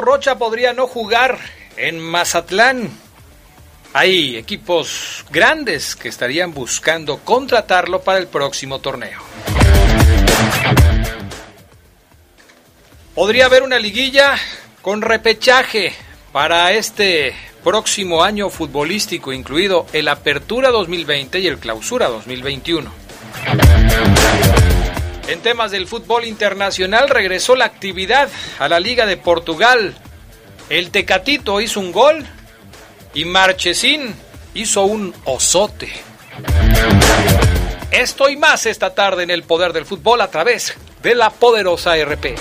Rocha podría no jugar en Mazatlán. Hay equipos grandes que estarían buscando contratarlo para el próximo torneo. Podría haber una liguilla con repechaje para este próximo año futbolístico, incluido el Apertura 2020 y el Clausura 2021. En temas del fútbol internacional regresó la actividad a la Liga de Portugal. El Tecatito hizo un gol y Marchesín hizo un osote. Esto y más esta tarde en el poder del fútbol a través de la poderosa RP.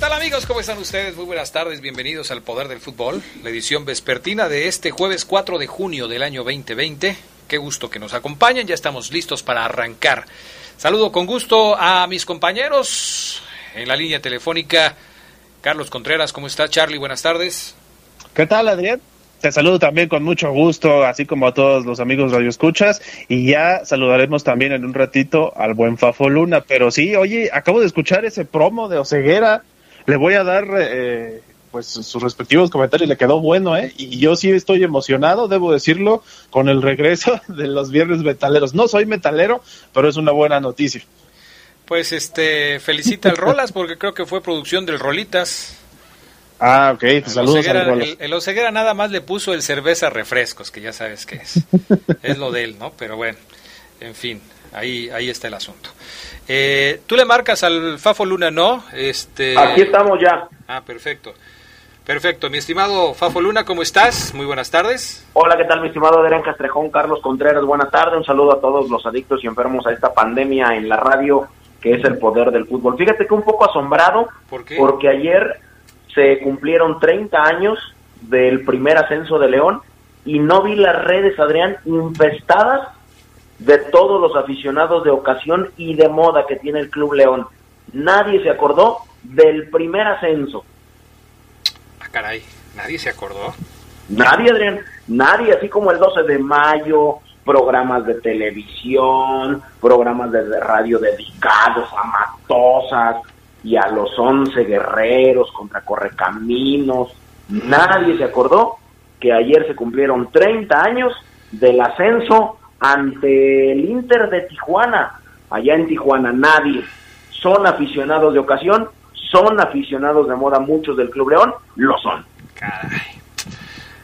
Tal amigos? ¿Cómo están ustedes? Muy buenas tardes, bienvenidos al Poder del Fútbol, la edición vespertina de este jueves 4 de junio del año 2020. Qué gusto que nos acompañen, ya estamos listos para arrancar. Saludo con gusto a mis compañeros en la línea telefónica. Carlos Contreras, ¿cómo está Charlie? Buenas tardes. ¿Qué tal Adrián? Te saludo también con mucho gusto, así como a todos los amigos Radio Escuchas, y ya saludaremos también en un ratito al buen Fafo Luna. Pero sí, oye, acabo de escuchar ese promo de Oceguera, le voy a dar eh, pues sus respectivos comentarios, le quedó bueno, ¿eh? Y yo sí estoy emocionado, debo decirlo, con el regreso de los viernes metaleros. No soy metalero, pero es una buena noticia. Pues este, felicita al Rolas porque creo que fue producción del Rolitas. Ah, ok, pues saludos Oseguera, al Rolas. el, el Oseguera nada más le puso el cerveza refrescos, que ya sabes qué es. es lo de él, ¿no? Pero bueno, en fin, ahí, ahí está el asunto. Eh, Tú le marcas al Fafo Luna, ¿no? Este... Aquí estamos ya. Ah, perfecto. Perfecto, mi estimado Fafo Luna, ¿cómo estás? Muy buenas tardes. Hola, ¿qué tal, mi estimado Adrián Castrejón, Carlos Contreras? Buenas tardes. Un saludo a todos los adictos y enfermos a esta pandemia en la radio, que es el poder del fútbol. Fíjate que un poco asombrado, ¿Por qué? porque ayer se cumplieron 30 años del primer ascenso de León y no vi las redes, Adrián, infestadas de todos los aficionados de ocasión y de moda que tiene el Club León. Nadie se acordó del primer ascenso. Ah, caray, nadie se acordó. Nadie, Adrián, nadie, así como el 12 de mayo, programas de televisión, programas de radio dedicados a Matosas y a los 11 guerreros contra Correcaminos. Nadie se acordó que ayer se cumplieron 30 años del ascenso ante el Inter de Tijuana. Allá en Tijuana nadie. Son aficionados de ocasión, son aficionados de moda, muchos del Club León, lo son. Caray.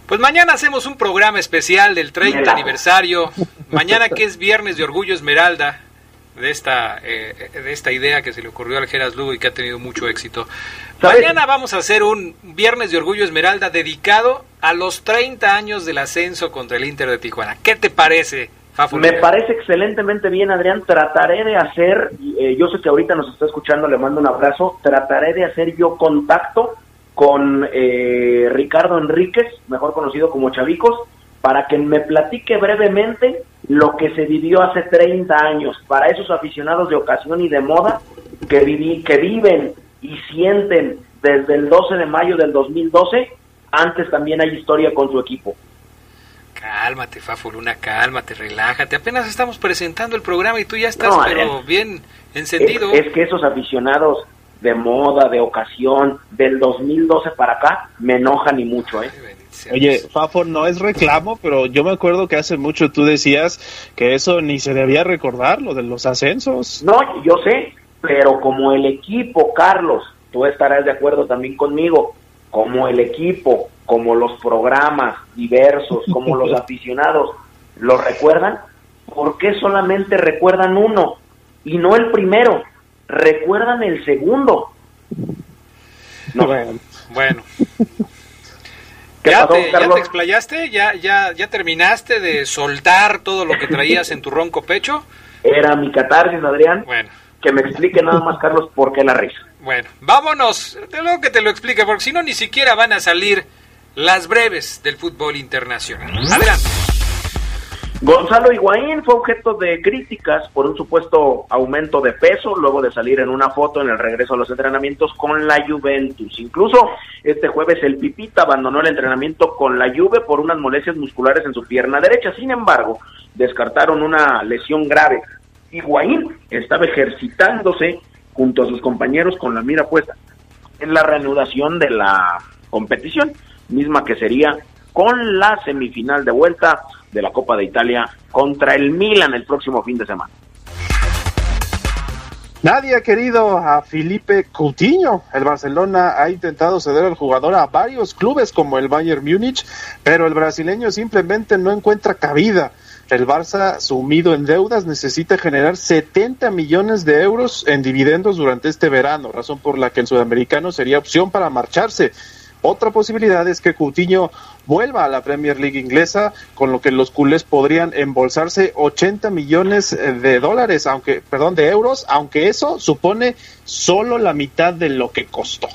Pues mañana hacemos un programa especial del 30 Mira. aniversario. Mañana que es Viernes de Orgullo Esmeralda, de esta, eh, de esta idea que se le ocurrió al Geras Lugo y que ha tenido mucho éxito. ¿Sabes? Mañana vamos a hacer un Viernes de Orgullo Esmeralda dedicado a los 30 años del ascenso contra el Inter de Tijuana. ¿Qué te parece? Me parece excelentemente bien, Adrián. Trataré de hacer, eh, yo sé que ahorita nos está escuchando, le mando un abrazo. Trataré de hacer yo contacto con eh, Ricardo Enríquez, mejor conocido como Chavicos, para que me platique brevemente lo que se vivió hace 30 años, para esos aficionados de ocasión y de moda que, viví, que viven y sienten desde el 12 de mayo del 2012. Antes también hay historia con su equipo. Cálmate, Fafo Luna, cálmate, relájate. Apenas estamos presentando el programa y tú ya estás, No, pero bien Es, encendido. es que esos aficionados de moda, de ocasión, del 2012 para acá, me enojan y mucho, ¿eh? Oye, Fafo, no es reclamo, pero yo me acuerdo que hace mucho tú decías que eso ni se debía recordar, lo de los ascensos. No, yo sé, pero como el equipo, Carlos, tú estarás de acuerdo también conmigo, como el equipo, como los programas diversos, como los aficionados, ¿lo recuerdan? ¿Por qué solamente recuerdan uno y no el primero? Recuerdan el segundo. No. Bueno. ¿Ya, te, ¿Ya te explayaste? ¿Ya, ya, ¿Ya terminaste de soltar todo lo que traías en tu ronco pecho? Era mi catarsis, Adrián. Bueno. Que me explique nada más, Carlos, por qué la risa. Bueno, vámonos. De luego que te lo explique, porque si no, ni siquiera van a salir las breves del fútbol internacional. Adelante. Gonzalo Higuaín fue objeto de críticas por un supuesto aumento de peso luego de salir en una foto en el regreso a los entrenamientos con la Juventus. Incluso este jueves el Pipita abandonó el entrenamiento con la Juve por unas molestias musculares en su pierna derecha. Sin embargo, descartaron una lesión grave. Higuaín estaba ejercitándose junto a sus compañeros con la mira puesta en la reanudación de la competición, misma que sería con la semifinal de vuelta de la Copa de Italia contra el Milan el próximo fin de semana. Nadie ha querido a Felipe Coutinho. El Barcelona ha intentado ceder al jugador a varios clubes como el Bayern Múnich, pero el brasileño simplemente no encuentra cabida. El Barça, sumido en deudas, necesita generar 70 millones de euros en dividendos durante este verano, razón por la que el sudamericano sería opción para marcharse. Otra posibilidad es que Coutinho vuelva a la Premier League inglesa, con lo que los culés podrían embolsarse 80 millones de dólares, aunque, perdón, de euros, aunque eso supone solo la mitad de lo que costó.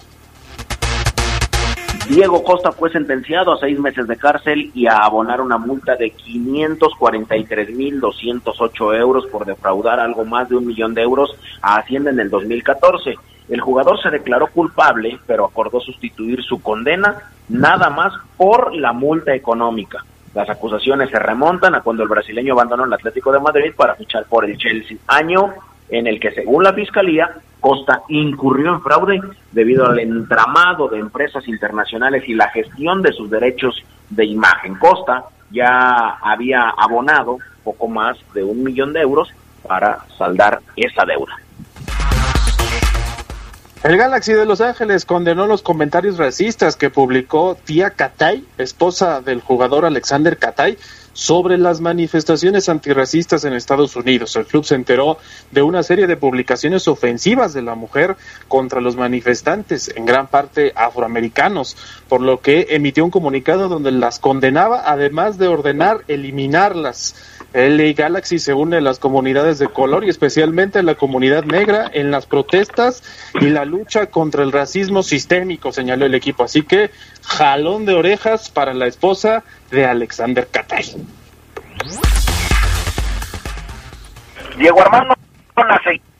Diego Costa fue sentenciado a seis meses de cárcel y a abonar una multa de 543.208 euros por defraudar algo más de un millón de euros a Hacienda en el 2014. El jugador se declaró culpable, pero acordó sustituir su condena nada más por la multa económica. Las acusaciones se remontan a cuando el brasileño abandonó el Atlético de Madrid para fichar por el Chelsea, año en el que, según la Fiscalía, Costa incurrió en fraude debido al entramado de empresas internacionales y la gestión de sus derechos de imagen. Costa ya había abonado poco más de un millón de euros para saldar esa deuda. El Galaxy de Los Ángeles condenó los comentarios racistas que publicó Tia Katay, esposa del jugador Alexander Katay, sobre las manifestaciones antirracistas en Estados Unidos. El club se enteró de una serie de publicaciones ofensivas de la mujer contra los manifestantes, en gran parte afroamericanos, por lo que emitió un comunicado donde las condenaba, además de ordenar eliminarlas. LA Galaxy se une a las comunidades de color y especialmente a la comunidad negra en las protestas y la lucha contra el racismo sistémico, señaló el equipo. Así que jalón de orejas para la esposa de Alexander Catay. Diego Armando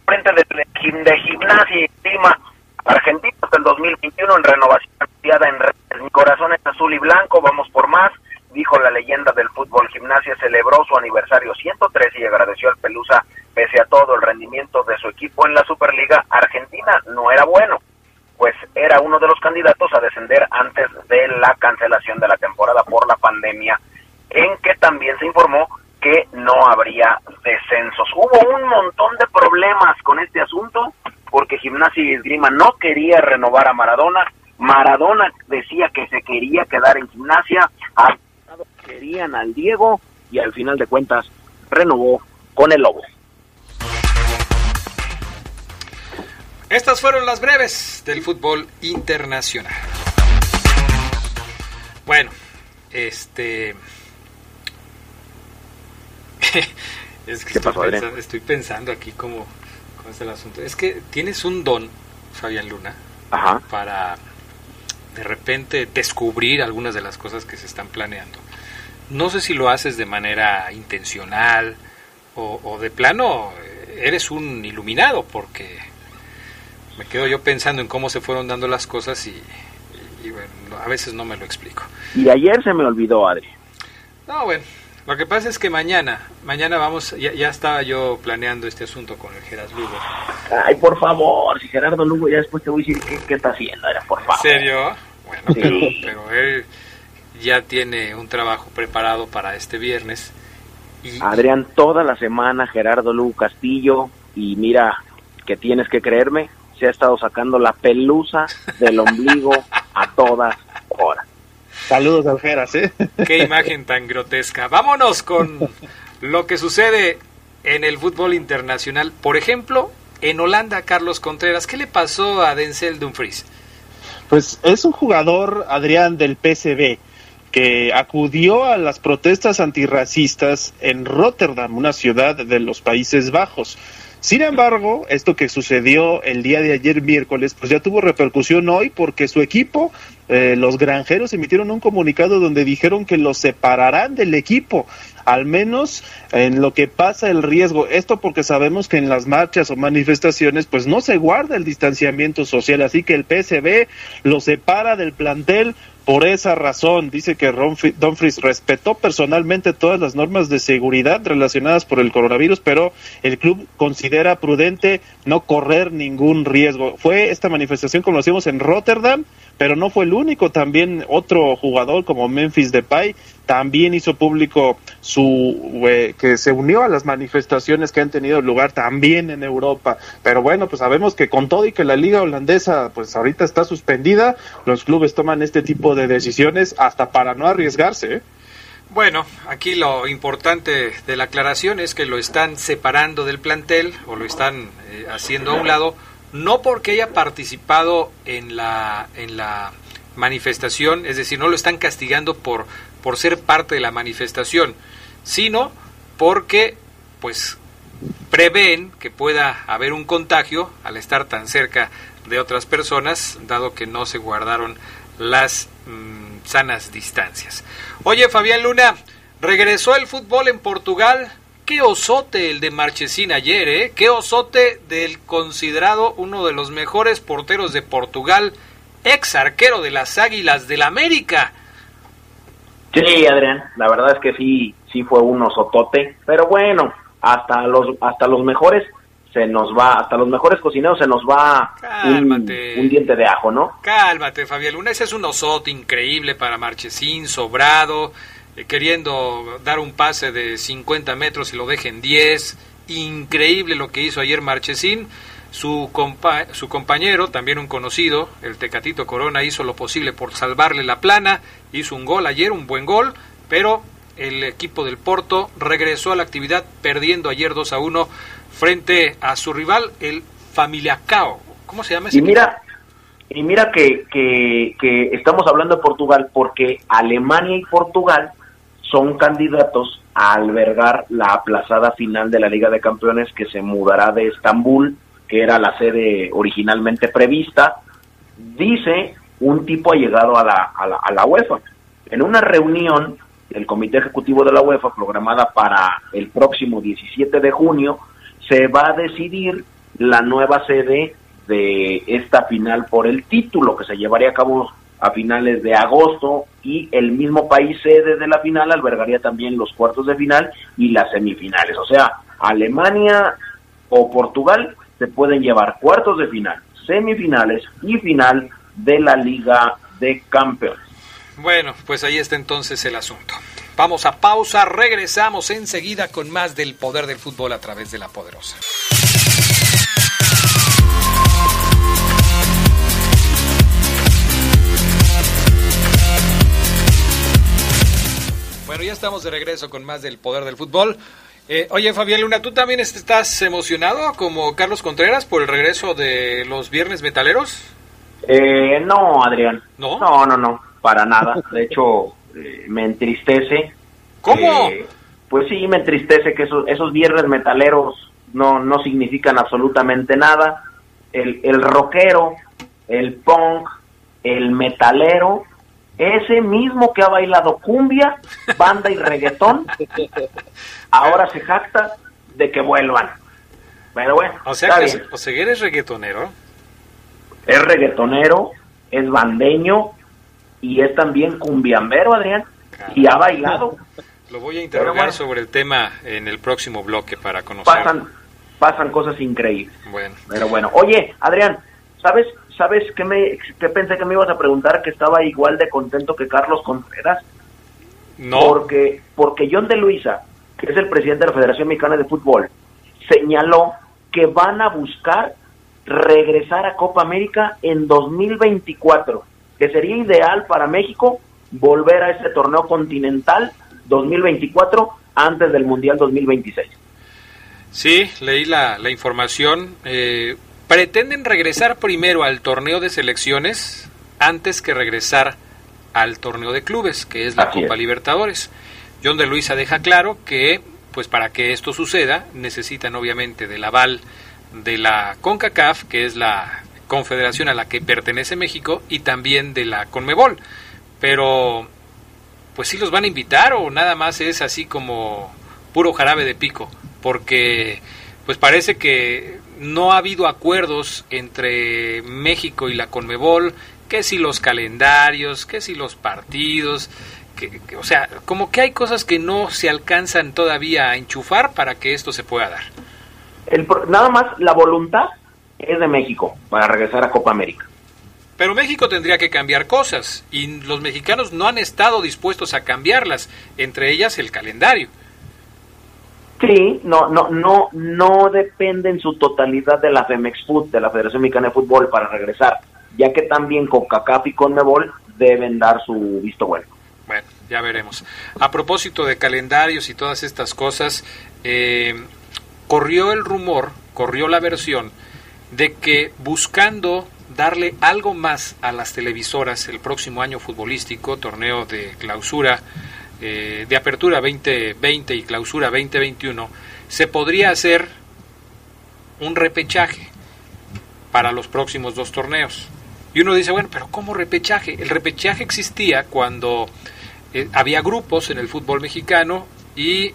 frente de, gimnasia y clima argentino hasta el 2021 en renovación en Mi corazón es azul y blanco, vamos por más dijo la leyenda del fútbol gimnasia, celebró su aniversario 103 y agradeció al Pelusa pese a todo el rendimiento de su equipo en la Superliga Argentina no era bueno, pues era uno de los candidatos a descender antes de la cancelación de la temporada por la pandemia, en que también se informó que no habría descensos. Hubo un montón de problemas con este asunto porque Gimnasia y Esgrima no quería renovar a Maradona, Maradona decía que se quería quedar en gimnasia, al Diego y al final de cuentas renovó con el Lobo. Estas fueron las breves del fútbol internacional. Bueno, este... es que estoy, pensando, aquí cómo, es el asunto. Es que tienes un don, Fabián Luna, para de repente descubrir algunas de las cosas que se están planeando. No sé si lo haces de manera intencional o, de plano eh, eres un iluminado porque me quedo yo pensando en cómo se fueron dando las cosas y, bueno, a veces no me lo explico. Y ayer se me olvidó, Adri. No, bueno, lo que pasa es que mañana, mañana vamos, ya, estaba yo planeando este asunto con el Gerardo Lugo. Ay, por favor, si Gerardo Lugo ya después te voy a decir qué, está haciendo, era por favor. ¿En serio? Bueno, pero, pero él ya tiene un trabajo preparado para este viernes. Adrián, toda la semana Gerardo Lugo Castillo, y mira que tienes que creerme, se ha estado sacando la pelusa del ombligo a todas horas. Saludos, Aljeras, ¿eh? Qué imagen tan grotesca. Vámonos con lo que sucede en el fútbol internacional. Por ejemplo, en Holanda, Carlos Contreras, ¿qué le pasó a Denzel Dumfries? Pues es un jugador, Adrián, del PSV, que acudió a las protestas antirracistas en Rotterdam, una ciudad de los Países Bajos. Sin embargo, esto que sucedió el día de ayer miércoles, pues ya tuvo repercusión hoy porque su equipo, eh, los granjeros, emitieron un comunicado donde dijeron que los separarán del equipo, al menos en lo que pasa el riesgo. Esto porque sabemos que en las marchas o manifestaciones, pues no se guarda el distanciamiento social, así que el PSB lo separa del plantel por esa razón, dice que Dumfries respetó personalmente todas las normas de seguridad relacionadas por el coronavirus, pero el club considera prudente no correr ningún riesgo. Fue esta manifestación, como lo hicimos en Rotterdam, pero no fue el único. También otro jugador como Memphis Depay también hizo público su eh, que se unió a las manifestaciones que han tenido lugar también en Europa. Pero bueno, pues sabemos que con todo y que la liga holandesa pues ahorita está suspendida, los clubes toman este tipo de decisiones hasta para no arriesgarse. ¿eh? Bueno, aquí lo importante de la aclaración es que lo están separando del plantel o lo están eh, haciendo a un lado no porque haya participado en la, en la manifestación, es decir, no lo están castigando por, por ser parte de la manifestación, sino porque pues prevén que pueda haber un contagio al estar tan cerca de otras personas, dado que no se guardaron las mm, sanas distancias. Oye, Fabián Luna, regresó el fútbol en Portugal qué osote el de Marchesín ayer, ¿eh? Qué osote del considerado uno de los mejores porteros de Portugal, ex arquero de las Águilas del América. Sí, Adrián, la verdad es que sí, sí fue un osotote, pero bueno, hasta los, hasta los mejores se nos va, hasta los mejores cocineros se nos va un, diente de ajo, ¿no? Cálmate, Fabián Luna, ese es un osote increíble para Marchesín, sobrado, eh, queriendo dar un pase de 50 metros y lo dejen 10. Increíble lo que hizo ayer Marchesín. Su, compa su compañero, también un conocido, el Tecatito Corona, hizo lo posible por salvarle la plana. Hizo un gol ayer, un buen gol, pero el equipo del Porto regresó a la actividad perdiendo ayer 2 a 1 frente a su rival, el Familiacao. ¿Cómo se llama ese y mira, Y mira que, que, que estamos hablando de Portugal porque Alemania y Portugal son candidatos a albergar la aplazada final de la Liga de Campeones que se mudará de Estambul, que era la sede originalmente prevista. Dice un tipo ha llegado a la, a la, UEFA. En una reunión del Comité Ejecutivo de la UEFA programada para el próximo 17 de junio, se va a decidir la nueva sede de esta final por el título que se llevaría a cabo a finales de agosto y el mismo país sede de la final albergaría también los cuartos de final y las semifinales. O sea, Alemania o Portugal se pueden llevar cuartos de final, semifinales y final de la Liga de Campeones. Bueno, pues ahí está entonces el asunto. Vamos a pausa, regresamos enseguida con más del poder del fútbol a través de la poderosa. Bueno, ya estamos de regreso con más del poder del fútbol. Eh, oye, Fabián Luna, ¿tú también estás emocionado como Carlos Contreras por el regreso de los viernes metaleros? Eh, no, Adrián. ¿No? No, no, no, para nada. De hecho, eh, me entristece. ¿Cómo? pues sí, me entristece que esos, esos viernes metaleros no, no significan absolutamente nada. El, el rockero, el punk, el metalero ese mismo que ha bailado cumbia, banda y reggaetón, ahora se jacta de que vuelvan. Pero bueno, o sea, que, o sea, eres reggaetonero. Es reggaetonero, es bandeño y es también cumbiambero, Adrián, y ha bailado. Lo voy a interrogar sobre el tema en el próximo bloque para conocer. Pasan, pasan cosas increíbles. Bueno. Pero bueno, oye, Adrián, ¿sabes? ¿Sabes qué, me, qué pensé que me ibas a preguntar? Que estaba igual de contento que Carlos Contreras. No. Porque, porque John de Luisa, que es el presidente de la Federación Mexicana de Fútbol, señaló que van a buscar regresar a Copa América en 2024, que sería ideal para México volver a ese torneo continental 2024 antes del Mundial 2026. Sí, leí la, la información. Eh, pretenden regresar primero al torneo de selecciones antes que regresar al torneo de clubes, que es la Así Copa es. Libertadores. John de Luisa deja claro que, pues para que esto suceda, necesitan obviamente del aval de la CONCACAF, que es la confederación a la que pertenece México, y también de la CONMEBOL. Pero, pues sí los van a invitar o nada más es así como puro jarabe de pico, porque pues parece que no ha habido acuerdos entre México y la CONMEBOL, que si los calendarios, que si los partidos, que, que- o sea, como que hay cosas que no se alcanzan todavía a enchufar para que esto se pueda dar. El, nada más la voluntad es de México para regresar a Copa América. Pero México tendría que cambiar cosas y los mexicanos no han estado dispuestos a cambiarlas, entre ellas el calendario. Sí, no, no, no, no depende en su totalidad de la Femex Food, de la Federación Mexicana de Fútbol para regresar, ya que también con CACAF y CONMEBOL deben dar su visto bueno. Bueno, ya veremos. A propósito de calendarios y todas estas cosas, eh, corrió el rumor, corrió la versión de que buscando darle algo más a las televisoras el próximo año futbolístico, torneo de clausura, eh, de apertura 2020 y clausura 2021, se podría hacer un repechaje para los próximos dos torneos. Y uno dice, bueno, pero ¿cómo repechaje? El repechaje existía cuando eh, había grupos en el fútbol mexicano y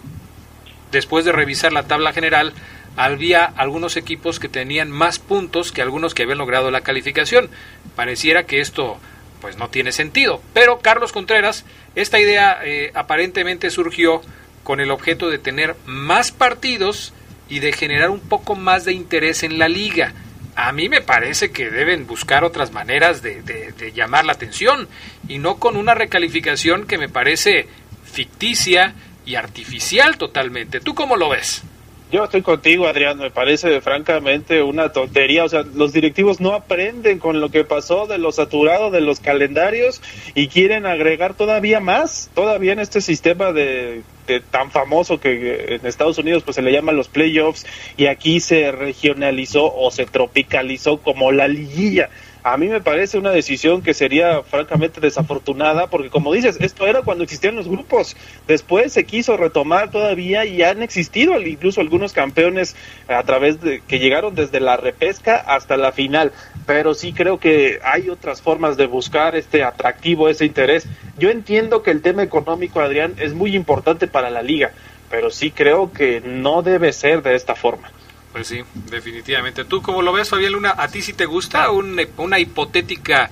después de revisar la tabla general, había algunos equipos que tenían más puntos que algunos que habían logrado la calificación. Pareciera que esto pues no tiene sentido. Pero Carlos Contreras, esta idea eh, aparentemente surgió con el objeto de tener más partidos y de generar un poco más de interés en la liga. A mí me parece que deben buscar otras maneras de, de- de llamar la atención y no con una recalificación que me parece ficticia y artificial totalmente. ¿Tú cómo lo ves? Yo estoy contigo, Adrián. Me parece francamente una tontería. O sea, los directivos no aprenden con lo que pasó de lo saturado de los calendarios y quieren agregar todavía más, todavía en este sistema de, de tan famoso que en Estados Unidos pues se le llama los playoffs y aquí se regionalizó o se tropicalizó como la liguilla. A mí me parece una decisión que sería francamente desafortunada porque como dices, esto era cuando existían los grupos. Después se quiso retomar todavía y han existido incluso algunos campeones a través de que llegaron desde la repesca hasta la final. Pero sí creo que hay otras formas de buscar este atractivo, ese interés. Yo entiendo que el tema económico, Adrián, es muy importante para la liga, pero sí creo que no debe ser de esta forma. Pues sí, definitivamente. ¿Tú cómo lo ves, Fabián Luna? ¿A ti sí te gusta un- una hipotética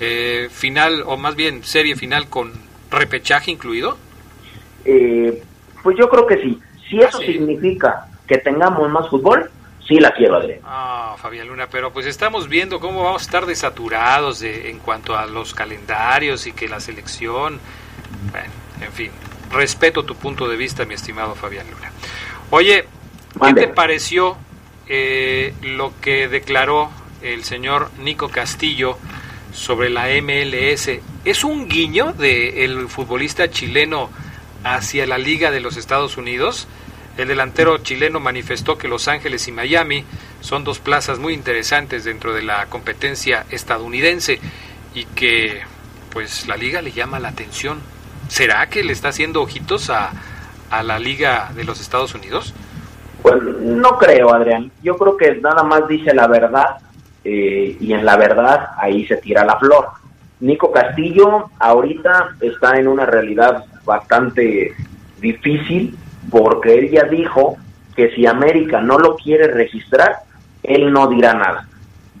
eh, final, o más bien serie final con repechaje incluido? Eh, pues yo creo que sí. Si eso Ah, sí. significa que tengamos más fútbol, sí la quiero, Adrián. Ah, Fabián Luna, pero pues estamos viendo cómo vamos a estar desaturados de, en cuanto a los calendarios y que la selección. Bueno, en fin, respeto tu punto de vista, mi estimado Fabián Luna. Oye, ¿qué te pareció eh, lo que declaró el señor Nico Castillo sobre la MLS? ¿Es un guiño del futbolista chileno hacia la Liga de los Estados Unidos? El delantero chileno manifestó que Los Ángeles y Miami son dos plazas muy interesantes dentro de la competencia estadounidense y que pues la liga le llama la atención. ¿Será que le está haciendo ojitos a, a la liga de los Estados Unidos? Pues no creo, Adrián. Yo creo que nada más dice la verdad eh, y en la verdad ahí se tira la flor. Nico Castillo ahorita está en una realidad bastante difícil porque él ya dijo que si América no lo quiere registrar, él no dirá nada.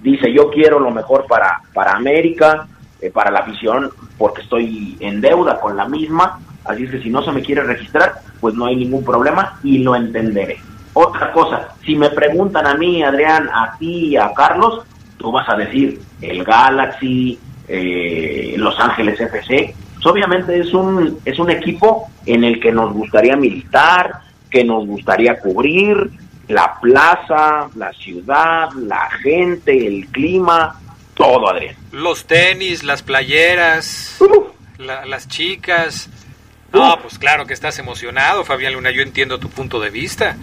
Dice, yo quiero lo mejor para, para América, eh, para la afición, porque estoy en deuda con la misma, así es que si no se me quiere registrar, pues no hay ningún problema y lo entenderé. Otra cosa, si me preguntan a mí, Adrián, a ti y a Carlos, tú vas a decir el Galaxy, eh, Los Ángeles FC, pues obviamente es un, es un equipo en el que nos gustaría militar, que nos gustaría cubrir, la plaza, la ciudad, la gente, el clima, todo, Adrián. Los tenis, las playeras, las chicas. No, pues claro que estás emocionado, Fabián Luna, yo entiendo tu punto de vista.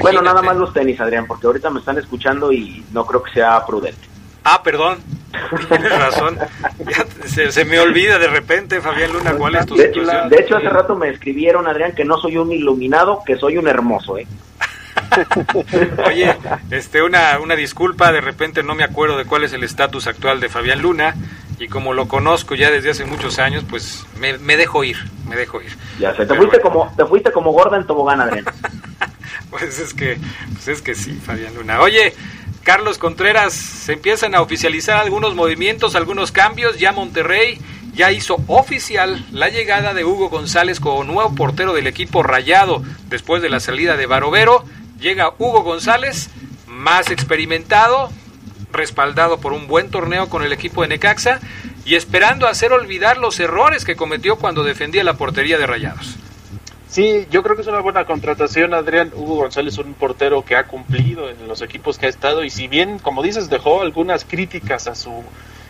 Bueno, nada más los tenis, Adrián, porque ahorita me están escuchando y no creo que sea prudente. Ah, perdón. Tienes razón. se, me olvida de repente, Fabián Luna, cuál es tu de, situación. De hecho, hace rato me escribieron, Adrián, que no soy un iluminado, que soy un hermoso, ¿eh? Oye, este, una, una disculpa, de repente no me acuerdo de cuál es el estatus actual de Fabián Luna y como lo conozco ya desde hace muchos años, pues me, dejo ir, me dejo ir. Ya sé, te fuiste como te fuiste como gorda en tobogán, Adrián. pues es que pues es que sí, Fabián Luna. Oye, Carlos Contreras, se empiezan a oficializar algunos movimientos, algunos cambios, ya Monterrey ya hizo oficial la llegada de Hugo González como nuevo portero del equipo Rayado después de la salida de Barovero Llega Hugo González, más experimentado, respaldado por un buen torneo con el equipo de Necaxa y esperando hacer olvidar los errores que cometió cuando defendía la portería de Rayados. Sí, yo creo que es una buena contratación, Adrián. Hugo González, un portero que ha cumplido en los equipos que ha estado y si bien, como dices, dejó algunas críticas a su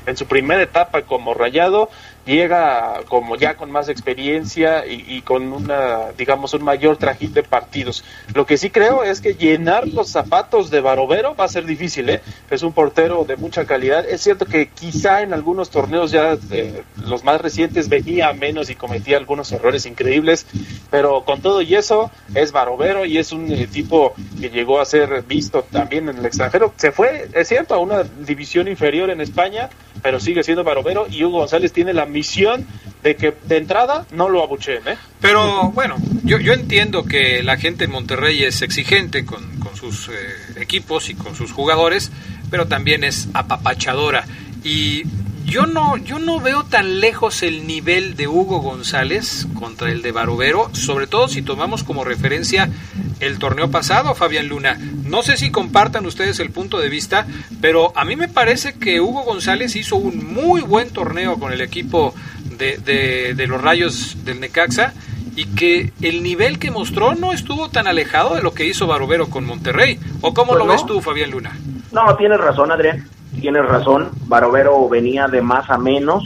en su primera etapa como Rayado, llega como ya con más experiencia y, con una, digamos, un mayor trajín de partidos. Lo que sí creo es que llenar los zapatos de Barovero va a ser difícil, ¿eh? Es un portero de mucha calidad. Es cierto que quizá en algunos torneos ya eh, los más recientes venía menos y cometía algunos errores increíbles, pero con todo y eso es Barovero y es un eh, tipo que llegó a ser visto también en el extranjero. Se fue, es cierto, a una división inferior en España, pero sigue siendo Barovero y Hugo González tiene la misión de que de entrada no lo abucheen. ¿eh? Pero bueno, yo, yo entiendo que la gente en Monterrey es exigente con, sus eh, equipos y con sus jugadores, pero también es apapachadora. Y yo no, yo no veo tan lejos el nivel de Hugo González contra el de Barovero, sobre todo si tomamos como referencia el torneo pasado, Fabián Luna. No sé si compartan ustedes el punto de vista, pero a mí me parece que Hugo González hizo un muy buen torneo con el equipo de, de, los Rayos del Necaxa y que el nivel que mostró no estuvo tan alejado de lo que hizo Barovero con Monterrey. ¿O cómo lo ves tú, Fabián Luna? No, tienes razón, Adrián tienes razón, Barovero venía de más a menos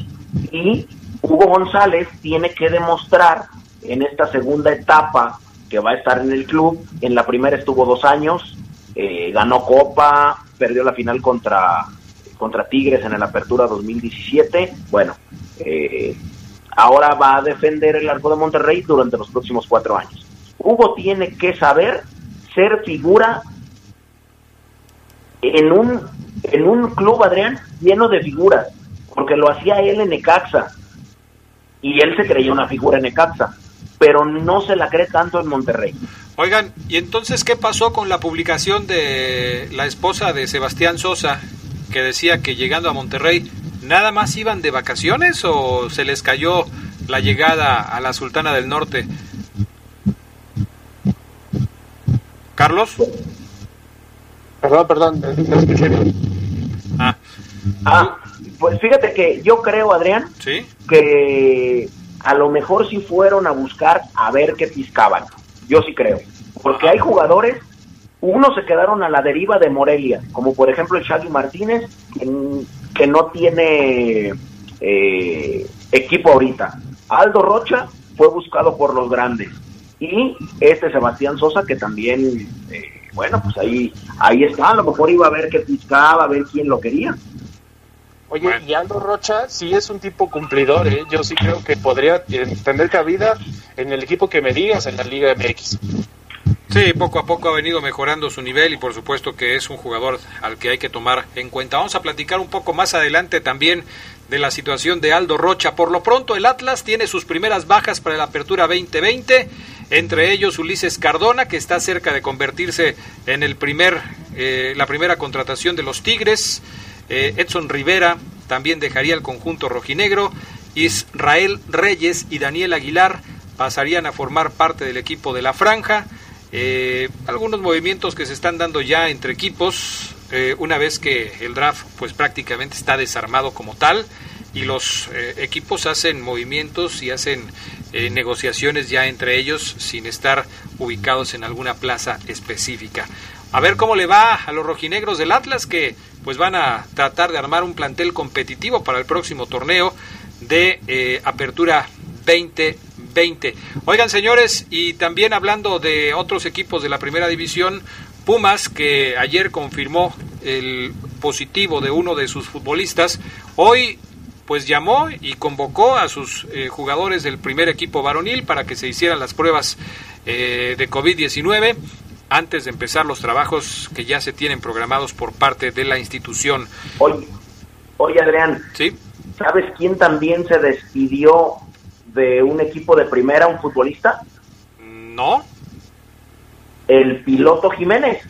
y Hugo González tiene que demostrar en esta segunda etapa que va a estar en el club, en la primera estuvo dos años, eh, ganó Copa, perdió la final contra, contra Tigres en la Apertura 2017, bueno, eh, ahora va a defender el arco de Monterrey durante los próximos cuatro años. Hugo tiene que saber ser figura en un en un club, Adrián, lleno de figuras, porque lo hacía él en Necaxa, y él se creía una figura en Necaxa, pero no se la cree tanto en Monterrey. Oigan, ¿y entonces qué pasó con la publicación de la esposa de Sebastián Sosa, que decía que llegando a Monterrey, ¿nada más iban de vacaciones o se les cayó la llegada a la Sultana del Norte? Carlos. Perdón, perdón, no escuché Ah. ah. pues fíjate que yo creo, Adrián, que a lo mejor sí fueron a buscar a ver qué piscaban. Yo sí creo. Porque hay jugadores, unos se quedaron a la deriva de Morelia, como por ejemplo el Shaggy Martínez, que, no tiene eh, equipo ahorita. Aldo Rocha fue buscado por los grandes. Y este Sebastián Sosa, que también eh, bueno, pues ahí, ahí está, a lo mejor iba a ver qué piscaba, a ver quién lo quería. Oye, y Aldo Rocha sí es un tipo cumplidor, ¿eh? yo sí creo que podría tener cabida en el equipo que me digas, en la Liga MX. Sí, poco a poco ha venido mejorando su nivel y por supuesto que es un jugador al que hay que tomar en cuenta. Vamos a platicar un poco más adelante también de la situación de Aldo Rocha. Por lo pronto el Atlas tiene sus primeras bajas para la apertura 2020 entre ellos Ulises Cardona, que está cerca de convertirse en el primer, eh, la primera contratación de los Tigres. Eh, Edson Rivera también dejaría el conjunto rojinegro. Israel Reyes y Daniel Aguilar pasarían a formar parte del equipo de la franja. Eh, algunos movimientos que se están dando ya entre equipos. eh, una vez que el draft pues prácticamente está desarmado como tal y los equipos hacen movimientos y hacen negociaciones ya entre ellos sin estar ubicados en alguna plaza específica. A ver cómo le va a los rojinegros del Atlas que pues van a tratar de armar un plantel competitivo para el próximo torneo de Apertura 2020. Oigan señores, y también hablando de otros equipos de la primera división, Pumas, que ayer confirmó el positivo de uno de sus futbolistas, hoy pues llamó y convocó a sus eh, jugadores del primer equipo varonil para que se hicieran las pruebas eh, de COVID-19 antes de empezar los trabajos que ya se tienen programados por parte de la institución. Oye, oye Adrián, ¿Sí? ¿sabes quién también se despidió de un equipo de primera, un futbolista? No. El piloto Jiménez.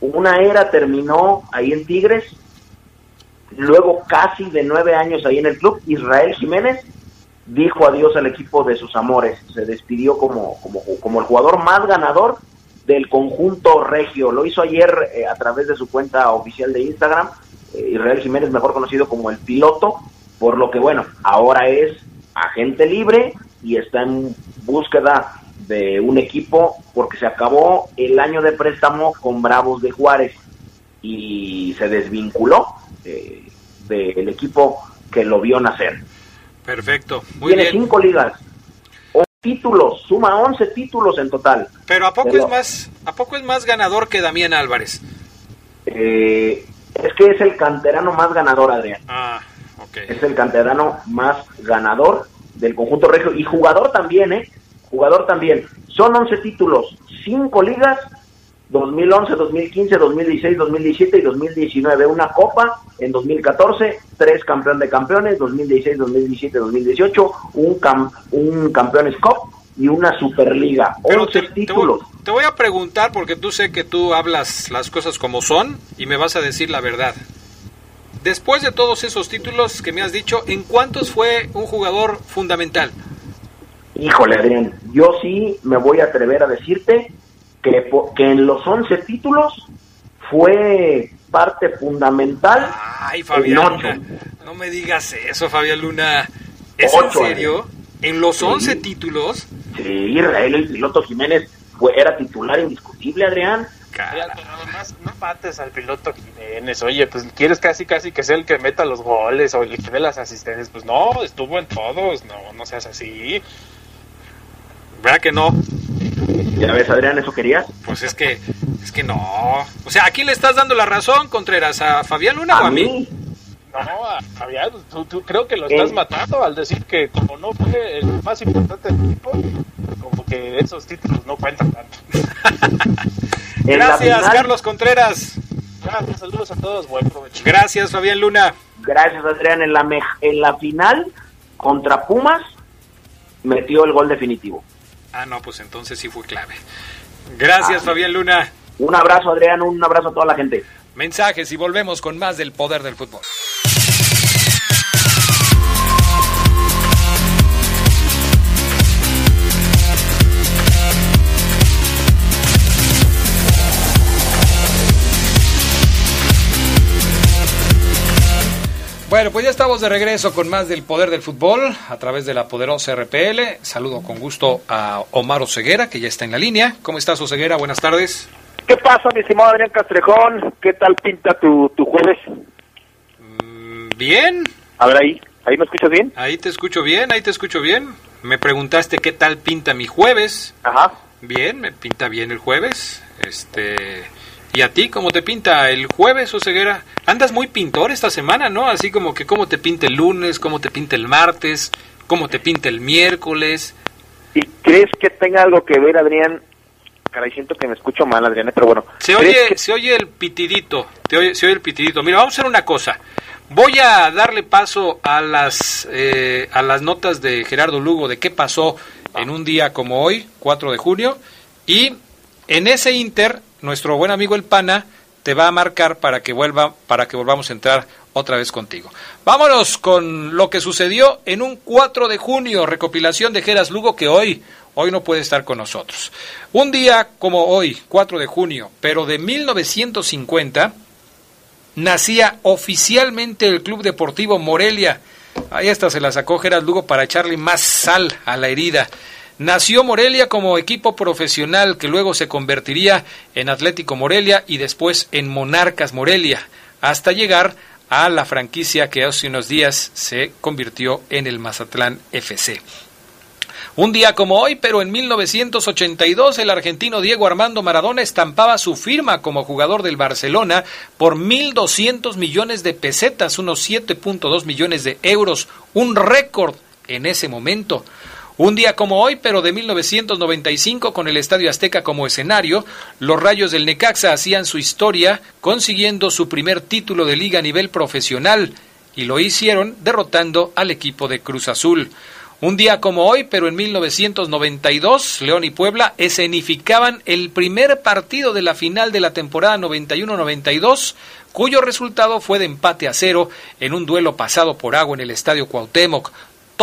Una era terminó ahí en Tigres, luego casi de nueve años ahí en el club, Israel Jiménez dijo adiós al equipo de sus amores, se despidió como, como, como el jugador más ganador del conjunto regio, lo hizo ayer eh, a través de su cuenta oficial de Instagram, eh, Israel Jiménez mejor conocido como el piloto, por lo que bueno, ahora es agente libre y está en búsqueda de un equipo porque se acabó el año de préstamo con Bravos de Juárez y se desvinculó eh, del equipo que lo vio nacer. Perfecto, muy Tiene bien. cinco ligas, títulos, suma 11 títulos en total. Pero a poco Pero- es más, a poco es más ganador que Damián Álvarez. Eh, es que es el canterano más ganador, Adrián. Ah, ok. es el canterano más ganador del conjunto regio y jugador también, ¿eh? Jugador también. Son 11 títulos, 5 ligas, 2011, 2015, 2016, 2017 y 2019. Una copa en 2014, 3 campeón de campeones, 2016, 2017, 2018, un, cam un campeones cup y una superliga. Pero 11 te, te voy, títulos. te voy a preguntar porque tú sé que tú hablas las cosas como son y me vas a decir la verdad. Después de todos esos títulos que me has dicho, ¿en cuántos fue un jugador fundamental? Híjole, Adrián, yo sí me voy a atrever a decirte que, po- que en los 11 títulos fue parte fundamental. Ay, Fabián Luna, ocho. no me digas eso, Fabián Luna. ¿Es Ocho, en serio? ¿En los Sí. 11 títulos? Sí, Israel, el piloto Jiménez fue, era titular indiscutible, Adrián. Cara, pero además, no mates al piloto Jiménez. Oye, pues quieres casi casi que sea el que meta los goles o el que dé las asistencias. Pues no, estuvo en todos. No, no seas así. ¿Verdad que no? Ya ves, Adrián, ¿eso querías? Pues es que, es que no. O sea, ¿a quién le estás dando la razón, Contreras? ¿A Fabián Luna o a mí? No, a- Fabián, tú, tú creo que lo estás Eh. matando al decir que como no fue el más importante del equipo, como que esos títulos no cuentan tanto. Gracias, final- Carlos Contreras. Gracias, saludos a todos, buen provecho. Gracias, Fabián Luna. Gracias, Adrián. En la, en la final contra Pumas metió el gol definitivo. Ah, no, pues entonces sí fue clave. Gracias, Ah. Fabián Luna. Un abrazo, Adrián, un abrazo a toda la gente. Mensajes y volvemos con más del poder del fútbol. Bueno, pues ya estamos de regreso con más del poder del fútbol a través de la poderosa RPL. Saludo con gusto a Omar Oseguera, que ya está en la línea. ¿Cómo estás, Oseguera? Buenas tardes. ¿Qué pasa, mi estimado Adrián Castrejón? ¿Qué tal pinta tu, tu jueves? Mm, Bien, A ver ahí, ¿ahí me escuchas bien? ahí te escucho bien, ahí te escucho bien. Me preguntaste qué tal pinta mi jueves. Ajá. Bien, me pinta bien el jueves. Este, ¿y a ti cómo te pinta el jueves, Oseguera? Andas muy pintor esta semana, ¿no? Así como que cómo te pinta el lunes, cómo te pinta el martes, cómo te pinta el miércoles. ¿Y crees que tenga algo que ver, Adrián? Caray, siento que me escucho mal, Adrián, ¿eh? pero bueno. Se ¿crees oye, que- se oye el pitidito, te oye- se oye el pitidito. Mira, vamos a hacer una cosa. Voy a darle paso a las, eh, a las notas de Gerardo Lugo de qué pasó en un día como hoy, 4 de junio, y en ese inter, nuestro buen amigo el Pana te va a marcar para que vuelva, para que volvamos a entrar otra vez contigo. Vámonos con lo que sucedió en un 4 de junio, recopilación de Geras Lugo que hoy, hoy no puede estar con nosotros. Un día como hoy, 4 de junio, pero de 1950, nacía oficialmente el Club Deportivo Morelia. Ahí esta se la sacó Gerard Lugo para echarle más sal a la herida. Nació Morelia como equipo profesional que luego se convertiría en Atlético Morelia y después en Monarcas Morelia, hasta llegar a la franquicia que hace unos días se convirtió en el Mazatlán FC. Un día como hoy, pero en 1982, el argentino Diego Armando Maradona estampaba su firma como jugador del Barcelona por 1.200 millones de pesetas, unos 7.2 millones de euros, un récord en ese momento. Un día como hoy, pero de 1995, con el Estadio Azteca como escenario, los Rayos del Necaxa hacían su historia consiguiendo su primer título de liga a nivel profesional y lo hicieron derrotando al equipo de Cruz Azul. Un día como hoy, pero en 1992, León y Puebla escenificaban el primer partido de la final de la temporada 91-92, cuyo resultado fue de empate a cero en un duelo pasado por agua en el Estadio Cuauhtémoc.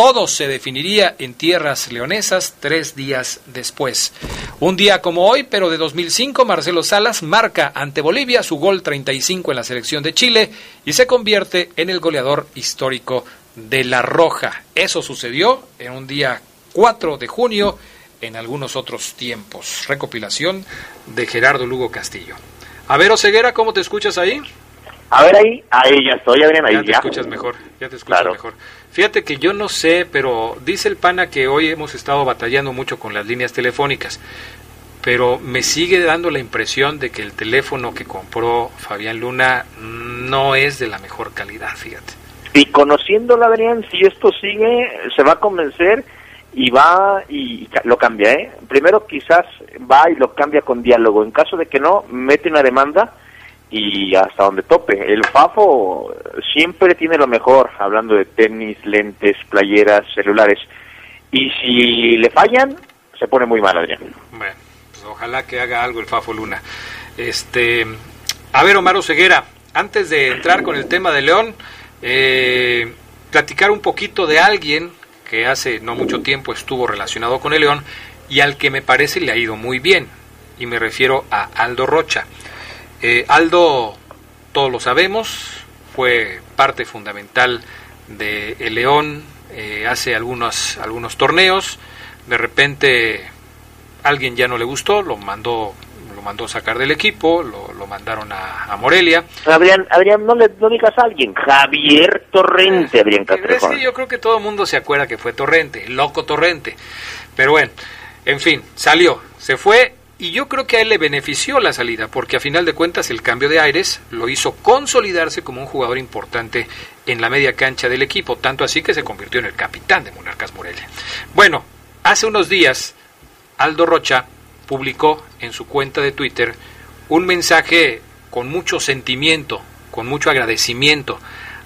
Todo se definiría en tierras leonesas tres días después. Un día como hoy, pero de 2005, Marcelo Salas marca ante Bolivia su gol 35 en la selección de Chile y se convierte en el goleador histórico de La Roja. Eso sucedió en un día 4 de junio en algunos otros tiempos. Recopilación de Gerardo Lugo Castillo. A ver, Oseguera, ¿cómo te escuchas ahí? A ver ahí, ahí ya estoy, Adrián, ahí ya. te escuchas mejor, ya te escuchas mejor. Fíjate que yo no sé, pero dice el pana que hoy hemos estado batallando mucho con las líneas telefónicas, pero me sigue dando la impresión de que el teléfono que compró Fabián Luna no es de la mejor calidad, fíjate. Y conociéndola, Adrián, si esto sigue, se va a convencer y va y lo cambia, ¿eh? Primero quizás va y lo cambia con diálogo. En caso de que no, mete una demanda y hasta donde tope. El Fafo siempre tiene lo mejor, hablando de tenis, lentes, playeras, celulares. Y si le fallan, se pone muy mal, Adrián. Bueno, pues ojalá que haga algo el Fafo Luna. Este, a ver, Omar Ceguera, antes de entrar con el tema de León, eh, platicar un poquito de alguien que hace no mucho tiempo estuvo relacionado con el León y al que me parece le ha ido muy bien. Y me refiero a Aldo Rocha. Eh, Aldo, todos lo sabemos, fue parte fundamental de el León eh, hace algunos, algunos torneos. De repente alguien ya no le gustó, lo mandó lo mandó sacar del equipo, lo, lo mandaron a, Morelia. Adrián, Adrián, no le digas a alguien, Javier Torrente, eh, Adrián Castrejón. Sí, yo creo que todo el mundo se acuerda que fue Torrente, loco Torrente. Pero bueno, en fin, salió, se fue y yo creo que a él le benefició la salida, porque a final de cuentas el cambio de aires lo hizo consolidarse como un jugador importante en la media cancha del equipo, tanto así que se convirtió en el capitán de Monarcas Morelia. Bueno, hace unos días Aldo Rocha publicó en su cuenta de Twitter un mensaje con mucho sentimiento, con mucho agradecimiento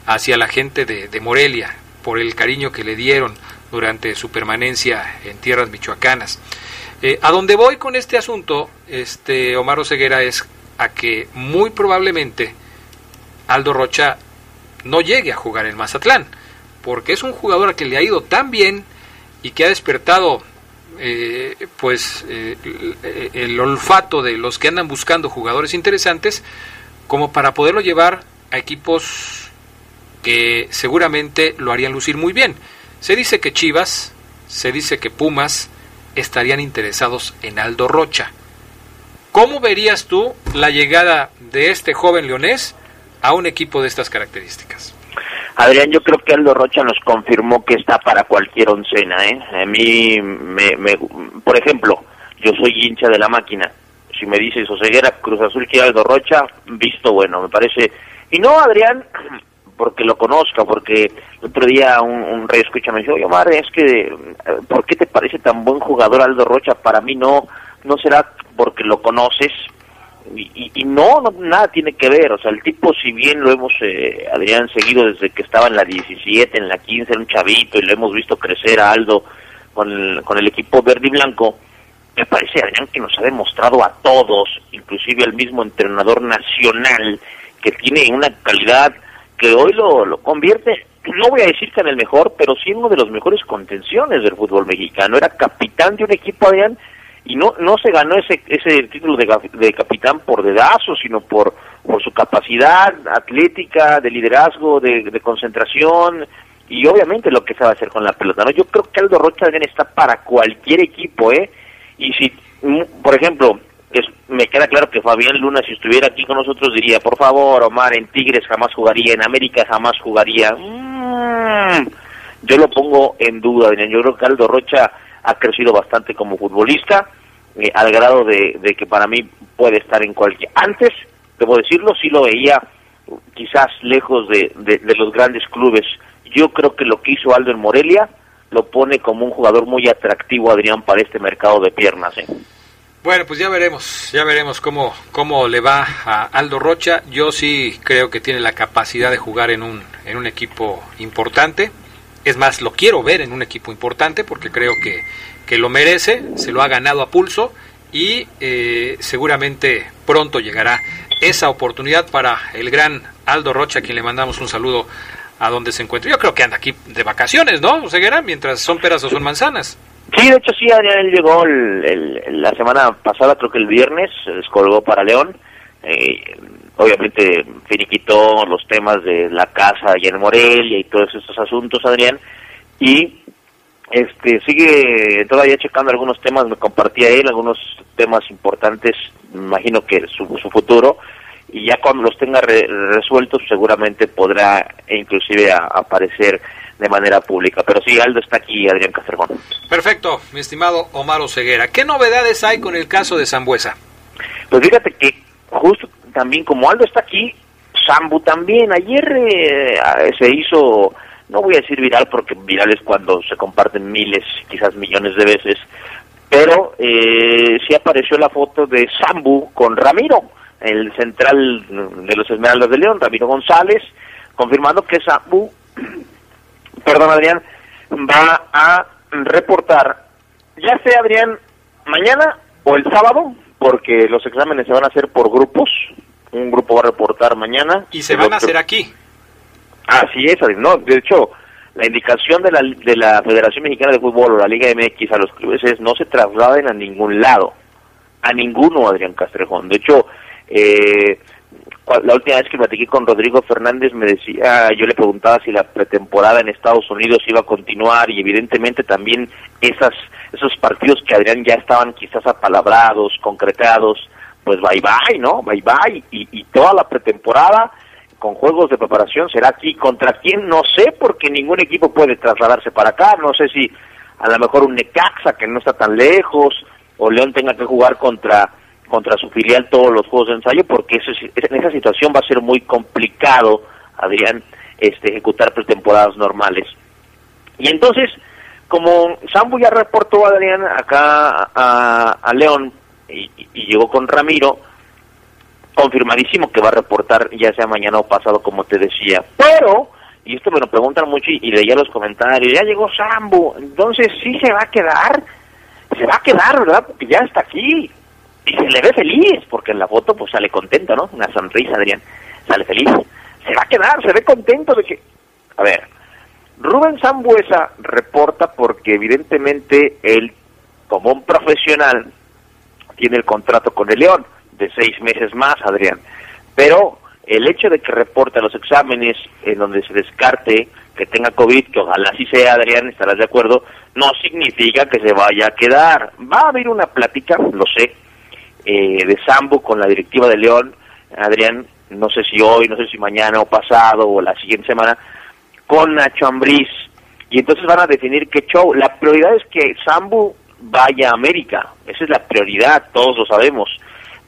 hacia la gente de, Morelia por el cariño que le dieron durante su permanencia en tierras michoacanas. Eh, a donde voy con este asunto, este Omar Oseguera, es a que muy probablemente Aldo Rocha no llegue a jugar en Mazatlán, porque es un jugador a que le ha ido tan bien y que ha despertado eh, pues eh, el olfato de los que andan buscando jugadores interesantes como para poderlo llevar a equipos que seguramente lo harían lucir muy bien. Se dice que Chivas, se dice que Pumas estarían interesados en Aldo Rocha. ¿Cómo verías tú la llegada de este joven leonés a un equipo de estas características? Adrián, yo creo que Aldo Rocha nos confirmó que está para cualquier oncena, ¿eh? A mí, me, por ejemplo, yo soy hincha de la máquina. Si me dices Oseguera, Cruz Azul quiere Aldo Rocha, visto bueno, me parece. Y no, Adrián, porque lo conozca, porque el otro día un, rey escucha me dijo, Omar, es que, ¿por qué te parece tan buen jugador Aldo Rocha? Para mí no, no será porque lo conoces, y, no, no, nada tiene que ver, o sea, el tipo si bien lo hemos, eh, Adrián, seguido desde que estaba en la 17, en la 15, era un chavito y lo hemos visto crecer a Aldo con el, con el equipo verde y blanco, me parece, Adrián, que nos ha demostrado a todos, inclusive el mismo entrenador nacional, que tiene una calidad que hoy lo, lo convierte no voy a decir que en el mejor, pero sí uno de los mejores contenciones del fútbol mexicano. Era capitán de un equipo, Adrián, y no no se ganó ese ese título de, de capitán por dedazo, sino por por su capacidad atlética, de liderazgo, de, de, concentración y obviamente lo que sabe hacer con la pelota. No, yo creo que Aldo Rocha Adrián está para cualquier equipo, ¿eh? Y si, mm, por ejemplo, me queda claro que Fabián Luna, si estuviera aquí con nosotros, diría, por favor, Omar, en Tigres jamás jugaría, en América jamás jugaría. Mm, yo lo pongo en duda, Yo creo que Aldo Rocha ha crecido bastante como futbolista, eh, al grado de, que para mí puede estar en cualquier... Antes, debo decirlo, sí lo veía quizás lejos de, los grandes clubes. Yo creo que lo que hizo Aldo en Morelia lo pone como un jugador muy atractivo, Adrián, para este mercado de piernas. ¿eh? Bueno, pues ya veremos, ya veremos cómo, cómo le va a Aldo Rocha. Yo sí creo que tiene la capacidad de jugar en un, en un equipo importante. Es más, lo quiero ver en un equipo importante porque creo que, que lo merece, se lo ha ganado a pulso y eh, seguramente pronto llegará esa oportunidad para el gran Aldo Rocha, a quien le mandamos un saludo a donde se encuentra. Yo creo que anda aquí de vacaciones, ¿no, Ceguera? Mientras son peras o son manzanas. Sí, de hecho sí, Adrián, él llegó la semana pasada, creo que el viernes, descolgó para León. Eh, obviamente finiquitó los temas de la casa allá en Morelia y todos estos asuntos, Adrián. Y este sigue todavía checando algunos temas, me compartía él algunos temas importantes, imagino que su, su futuro y ya cuando los tenga resueltos seguramente podrá inclusive aparecer de manera pública. Pero sí, Aldo está aquí, Adrián Castrejón. Perfecto, mi estimado Omar Oseguera. ¿Qué novedades hay con el caso de Zambuesa? Pues fíjate que justo también como Aldo está aquí, Zambu también. Ayer eh, se hizo, no voy a decir viral porque viral es cuando se comparten miles, quizás millones de veces, pero eh, sí apareció la foto de Zambu con Ramiro el central de los Esmeraldas de León, Ramiro González, confirmando que Sambu, perdón Adrián, va a reportar, ya sea Adrián, mañana o el sábado, porque los exámenes se van a hacer por grupos, un grupo va a reportar mañana. Y se van a hacer aquí. Así es, Adrián, no, de hecho, la indicación de la, de la Federación Mexicana de Fútbol o la Liga MX a los clubes es no se trasladen a ningún lado, a ninguno, Adrián Castrejón. De hecho, eh, la última vez que platiqué con Rodrigo Fernández me decía, yo le preguntaba si la pretemporada en Estados Unidos iba a continuar y evidentemente también esas esos partidos que Adrián ya estaban quizás apalabrados, concretados, pues bye bye, ¿no? Bye bye. Y, y toda la pretemporada con juegos de preparación será aquí. Contra quién no sé porque ningún equipo puede trasladarse para acá, no sé si a lo mejor un Necaxa que no está tan lejos o León tenga que jugar contra contra su filial todos los juegos de ensayo, porque eso, en esa situación va a ser muy complicado, Adrián, este, ejecutar pretemporadas normales. Y entonces, como Sambu ya reportó, Adrián, acá a, León y, llegó con Ramiro, confirmadísimo que va a reportar ya sea mañana o pasado, como te decía. Pero, y esto me lo preguntan mucho y, y leía los comentarios, ya llegó Sambu, entonces sí se va a quedar, se va a quedar, ¿verdad? Porque ya está aquí y se le ve feliz, porque en la foto pues sale contento, ¿no? Una sonrisa, Adrián, sale feliz. Se va a quedar, se ve contento de que... A ver, Rubén Sambuesa reporta porque evidentemente él, como un profesional, tiene el contrato con el León de seis meses más, Adrián. Pero el hecho de que reporte los exámenes en donde se descarte que tenga COVID, que ojalá así sea, Adrián, estarás de acuerdo, no significa que se vaya a quedar. Va a haber una plática, lo sé, eh, de Sambo con la directiva de León, Adrián, no sé si hoy, no sé si mañana o pasado o la siguiente semana, con Nacho Ambriz. Y entonces van a definir qué show. La prioridad es que Sambo vaya a América. Esa es la prioridad, todos lo sabemos.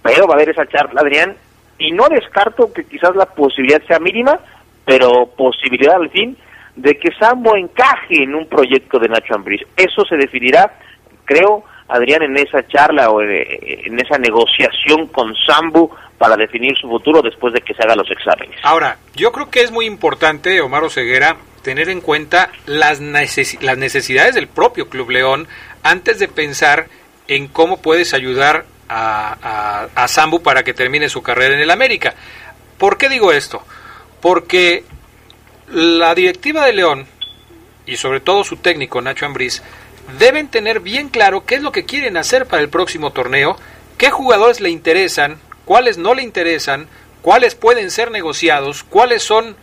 Pero va a haber esa charla, Adrián, y no descarto que quizás la posibilidad sea mínima, pero posibilidad al fin de que Sambo encaje en un proyecto de Nacho Ambriz. Eso se definirá, creo, Adrián, en esa charla o en esa negociación con Sambu para definir su futuro después de que se hagan los exámenes. Ahora, yo creo que es muy importante, Omar Oseguera, tener en cuenta las, las necesidades del propio Club León antes de pensar en cómo puedes ayudar a, a, a Sambu para que termine su carrera en el América. ¿Por qué digo esto? Porque la directiva de León y sobre todo su técnico Nacho Ambriz deben tener bien claro qué es lo que quieren hacer para el próximo torneo, qué jugadores le interesan, cuáles no le interesan, cuáles pueden ser negociados, cuáles son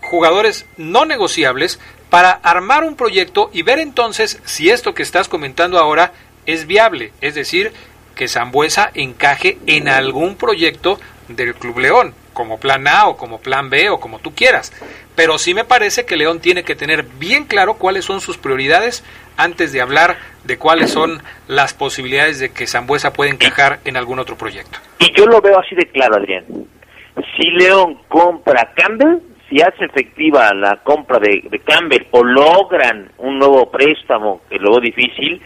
jugadores no negociables para armar un proyecto y ver entonces si esto que estás comentando ahora es viable, es decir, que Zambuesa encaje en algún proyecto del Club León, como plan A o como plan B o como tú quieras. Pero sí me parece que León tiene que tener bien claro cuáles son sus prioridades antes de hablar de cuáles son las posibilidades de que Zambuesa pueda encajar en algún otro proyecto. Y yo lo veo así de claro, Adrián. Si León compra Campbell, si hace efectiva la compra de, de Campbell o logran un nuevo préstamo, que luego difícil,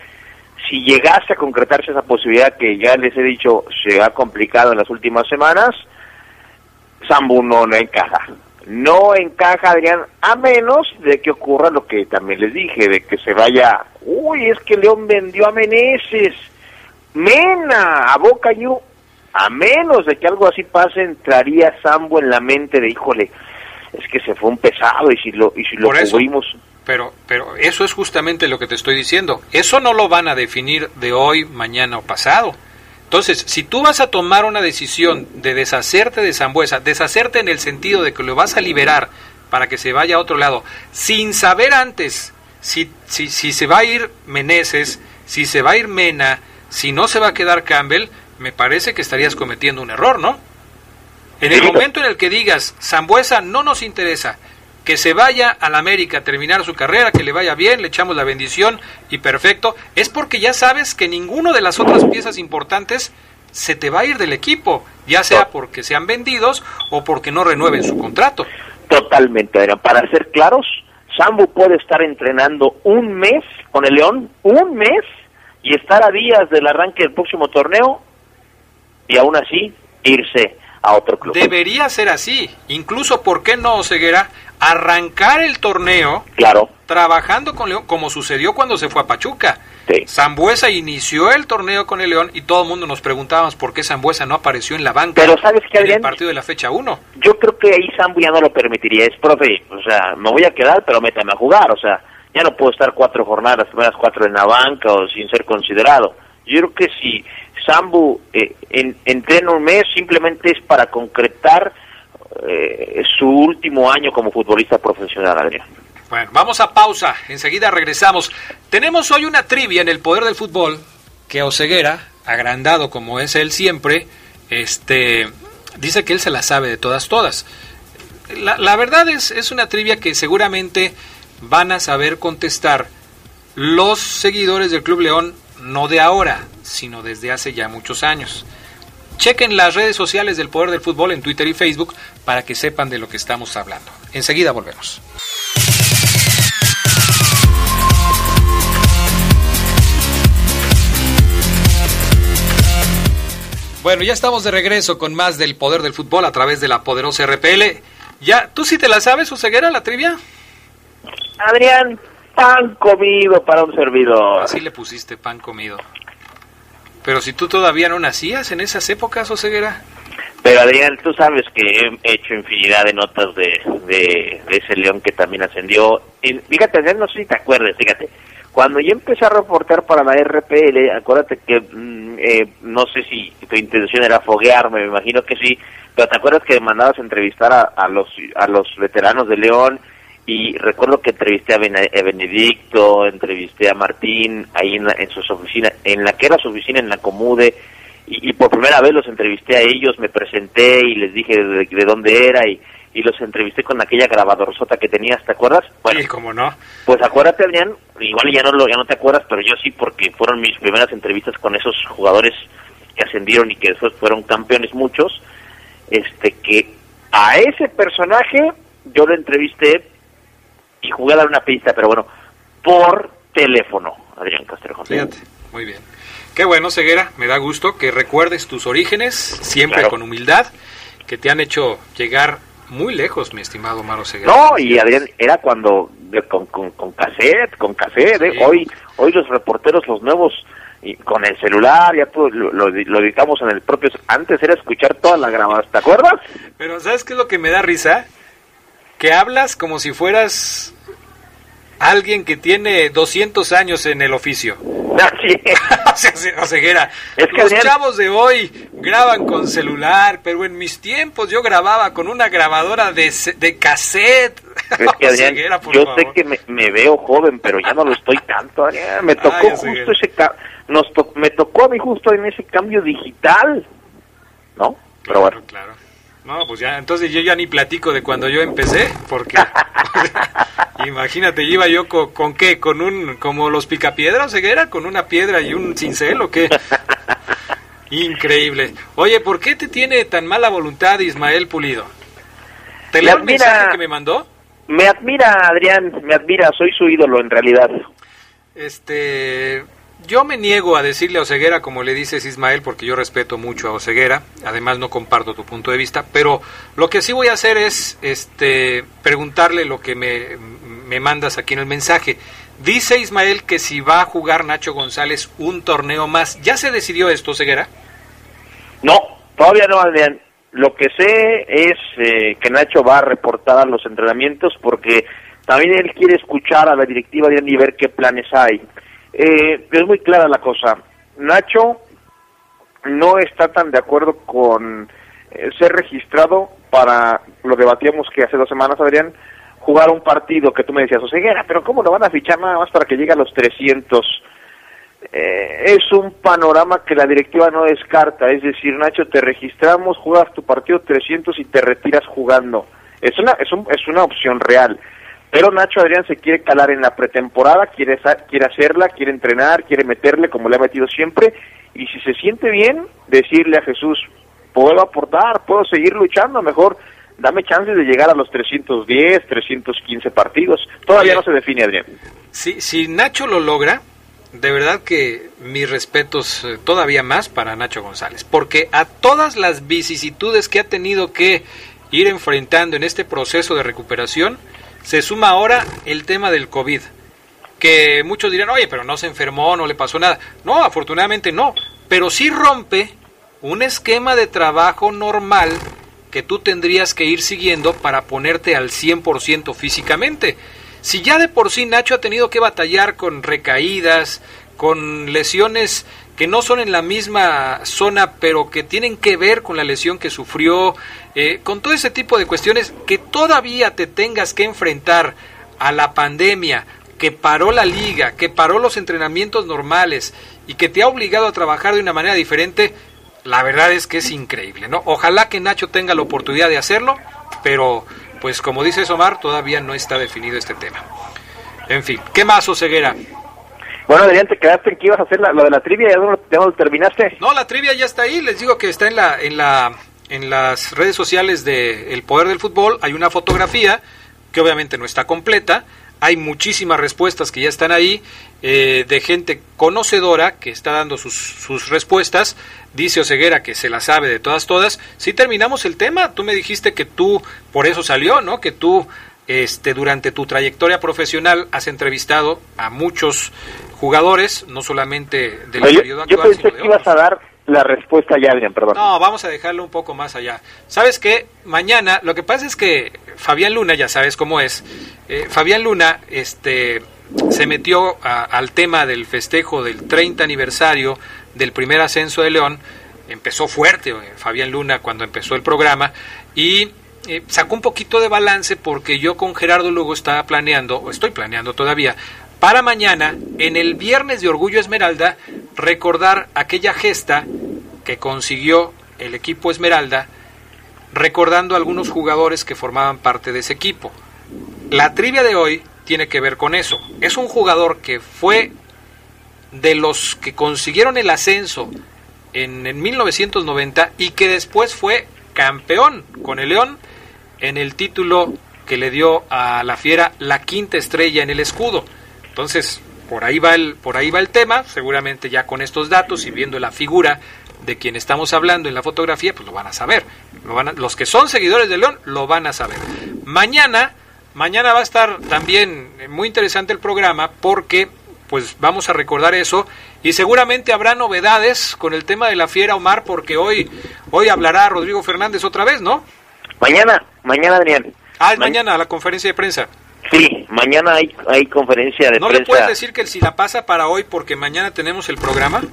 si llegase a concretarse esa posibilidad que ya les he dicho se ha complicado en las últimas semanas, Sambu no, encaja. No encaja, Adrián, a menos de que ocurra lo que también les dije, de que se vaya, uy, es que León vendió a Meneses, Mena, a Boca Ñu, a menos de que algo así pase, entraría Sambo en la mente de, híjole, es que se fue un pesado y si lo, y si lo cubrimos... Pero, pero eso es justamente lo que te estoy diciendo. Eso no lo van a definir de hoy, mañana o pasado. Entonces, si tú vas a tomar una decisión de deshacerte de Zambuesa, deshacerte en el sentido de que lo vas a liberar para que se vaya a otro lado, sin saber antes si, si, si se va a ir Meneses, si se va a ir Mena, si no se va a quedar Campbell, me parece que estarías cometiendo un error, ¿no? En el momento en el que digas, Zambuesa no nos interesa, que se vaya a la América a terminar su carrera, que le vaya bien, le echamos la bendición y perfecto, es porque ya sabes que ninguno de las otras piezas importantes se te va a ir del equipo, ya sea porque sean vendidos o porque no renueven su contrato. Totalmente, Para ser claros, Sambu puede estar entrenando un mes con el León, un mes, y estar a días del arranque del próximo torneo y aún así irse a otro club. Debería ser así. Incluso, ¿por qué no, Ceguera? Arrancar el torneo claro. trabajando con León, como sucedió cuando se fue a Pachuca. Sí. Zambuesa inició el torneo con el León y todo el mundo nos preguntábamos por qué Zambuesa no apareció en la banca Pero ¿sabes qué, en el partido de la fecha 1. Yo creo que ahí Zambu ya no lo permitiría. Es, profe, o sea, me voy a quedar, pero métame a jugar. O sea, ya no puedo estar cuatro jornadas, primeras cuatro en la banca o sin ser considerado. Yo creo que si Sambu eh, en, entrena un mes simplemente es para concretar eh, su último año como futbolista profesional, Adrián. Bueno, vamos a pausa, enseguida regresamos. Tenemos hoy una trivia en el poder del fútbol que Oseguera, agrandado como es él siempre, este, dice que él se la sabe de todas, todas. La, la verdad es, es una trivia que seguramente van a saber contestar los seguidores del Club León, no de ahora, sino desde hace ya muchos años. Chequen las redes sociales del Poder del Fútbol en Twitter y Facebook para que sepan de lo que estamos hablando. Enseguida volvemos. Bueno, ya estamos de regreso con más del Poder del Fútbol a través de la poderosa RPL. Ya, ¿tú sí te la sabes, ceguera la trivia? Adrián, pan comido para un servidor. Así le pusiste pan comido. Pero si tú todavía no nacías en esas épocas, Oseguera. Pero Adrián, tú sabes que he hecho infinidad de notas de, de, ese león que también ascendió. Fíjate, Adrián, no sé si te acuerdas, fíjate. Cuando yo empecé a reportar para la RPL, acuérdate que mm, eh, no sé si tu intención era foguearme, me imagino que sí, pero te acuerdas que mandabas a entrevistar a, a los a los veteranos de León y recuerdo que entrevisté a, Benedicto, entrevisté a Martín ahí en, en sus oficinas, en la que era su oficina en la Comude, y, por primera vez los entrevisté a ellos, me presenté y les dije de, dónde era y, y, los entrevisté con aquella grabadorzota que tenías, ¿te acuerdas? Bueno, sí, cómo no. Pues acuérdate, Adrián, igual ya no, lo, ya no te acuerdas, pero yo sí, porque fueron mis primeras entrevistas con esos jugadores que ascendieron y que después fueron campeones muchos, este que a ese personaje yo lo entrevisté y jugué a dar una pista, pero bueno, por teléfono, Adrián Castrejón. Fíjate, muy bien. Qué bueno, Ceguera, me da gusto que recuerdes tus orígenes, siempre con humildad, que te han hecho llegar muy lejos, mi estimado Maro Ceguera. No, y Adrián, era cuando con, con, con cassette, con cassette, ¿eh? hoy, hoy los reporteros, los nuevos, y con el celular, ya todo lo, lo, lo, editamos en el propio... Antes era escuchar todas las grabadas, ¿te acuerdas? Pero ¿sabes qué es lo que me da risa? que hablas como si fueras alguien que tiene 200 años en el oficio. o sea, los chavos de hoy graban con celular, pero en mis tiempos yo grababa con una grabadora de, de cassette. yo sé que me, veo joven, pero ya no lo estoy tanto, Me tocó justo ese nos me tocó a mí justo en ese cambio digital, ¿no? Pero bueno. claro. No, pues ya, entonces yo ya ni platico de cuando yo empecé, porque imagínate, iba yo con, qué, con un, como los picapiedras, ceguera, con una piedra y un cincel o qué. Increíble. Oye, ¿por qué te tiene tan mala voluntad Ismael Pulido? ¿Te leo el mensaje que me mandó? Me admira, Adrián, me admira, soy su ídolo en realidad. Este, yo me niego a decirle a Oseguera como le dices Ismael, porque yo respeto mucho a Oseguera, además no comparto tu punto de vista, pero lo que sí voy a hacer es este, preguntarle lo que me, me mandas aquí en el mensaje. Dice Ismael que si va a jugar Nacho González un torneo más, ¿ya se decidió esto, Oseguera? No, todavía no, Adrián. Lo que sé es eh, que Nacho va a reportar a los entrenamientos porque también él quiere escuchar a la directiva de y ver qué planes hay. Eh, es muy clara la cosa. Nacho no está tan de acuerdo con eh, ser registrado para, lo debatíamos que hace dos semanas, Adrián, jugar un partido que tú me decías, Oseguera, pero ¿cómo lo van a fichar nada más para que llegue a los 300? Eh, es un panorama que la directiva no descarta, es decir, Nacho, te registramos, juegas tu partido 300 y te retiras jugando. Es una, es, un, es una opción real. Pero Nacho Adrián se quiere calar en la pretemporada, quiere, quiere hacerla, quiere entrenar, quiere meterle como le ha metido siempre. Y si se siente bien, decirle a Jesús, puedo aportar, puedo seguir luchando, mejor dame chances de llegar a los 310, 315 partidos. Todavía no se define, Adrián. Si, si Nacho lo logra, de verdad que mis respetos eh, todavía más para Nacho González, porque a todas las vicisitudes que ha tenido que ir enfrentando en este proceso de recuperación, se suma ahora el tema del COVID, que muchos dirán, oye, pero no se enfermó, no le pasó nada. No, afortunadamente no, pero sí rompe un esquema de trabajo normal que tú tendrías que ir siguiendo para ponerte al 100% físicamente. Si ya de por sí Nacho ha tenido que batallar con recaídas, con lesiones que no son en la misma zona, pero que tienen que ver con la lesión que sufrió, eh, con todo ese tipo de cuestiones, que todavía te tengas que enfrentar a la pandemia, que paró la liga, que paró los entrenamientos normales y que te ha obligado a trabajar de una manera diferente, la verdad es que es increíble, ¿no? Ojalá que Nacho tenga la oportunidad de hacerlo, pero pues como dice Omar, todavía no está definido este tema. En fin, ¿qué más, Oseguera? Bueno, Adrián, te quedaste en que ibas a hacer lo de la trivia, ¿ya no, terminaste? No, la trivia ya está ahí, les digo que está en la, en la, en las redes sociales de El Poder del Fútbol, hay una fotografía que obviamente no está completa, hay muchísimas respuestas que ya están ahí, eh, de gente conocedora que está dando sus, sus respuestas, dice Oseguera que se la sabe de todas, todas, si terminamos el tema, tú me dijiste que tú, por eso salió, ¿no? Que tú este, durante tu trayectoria profesional has entrevistado a muchos jugadores, no solamente del periodo actual. Yo pensé que ibas a dar la respuesta ya, Adrián, perdón. No, vamos a dejarlo un poco más allá. ¿Sabes qué? Mañana, lo que pasa es que Fabián Luna, ya sabes cómo es, eh, Fabián Luna este, se metió al tema del festejo del 30 aniversario del primer ascenso de León, empezó fuerte eh, Fabián Luna cuando empezó el programa y eh, sacó un poquito de balance porque yo con Gerardo Lugo estaba planeando, o estoy planeando todavía, para mañana, en el Viernes de Orgullo Esmeralda, recordar aquella gesta que consiguió el equipo Esmeralda, recordando a algunos jugadores que formaban parte de ese equipo. La trivia de hoy tiene que ver con eso. Es un jugador que fue de los que consiguieron el ascenso en, en 1990 y que después fue campeón con el León en el título que le dio a la Fiera la quinta estrella en el escudo. Entonces, por ahí va el, por ahí va el tema, seguramente ya con estos datos y viendo la figura de quien estamos hablando en la fotografía, pues lo van a saber. Lo van los que son seguidores de León lo van a saber. Mañana, mañana va a estar también muy interesante el programa porque pues vamos a recordar eso y seguramente habrá novedades con el tema de la fiera Omar porque hoy hoy hablará Rodrigo Fernández otra vez, ¿no? Mañana, mañana Adrián. Ah, es mañana la conferencia de prensa. Sí, mañana hay, hay conferencia de ¿No prensa. le puedes decir que si la pasa para hoy porque mañana tenemos el programa?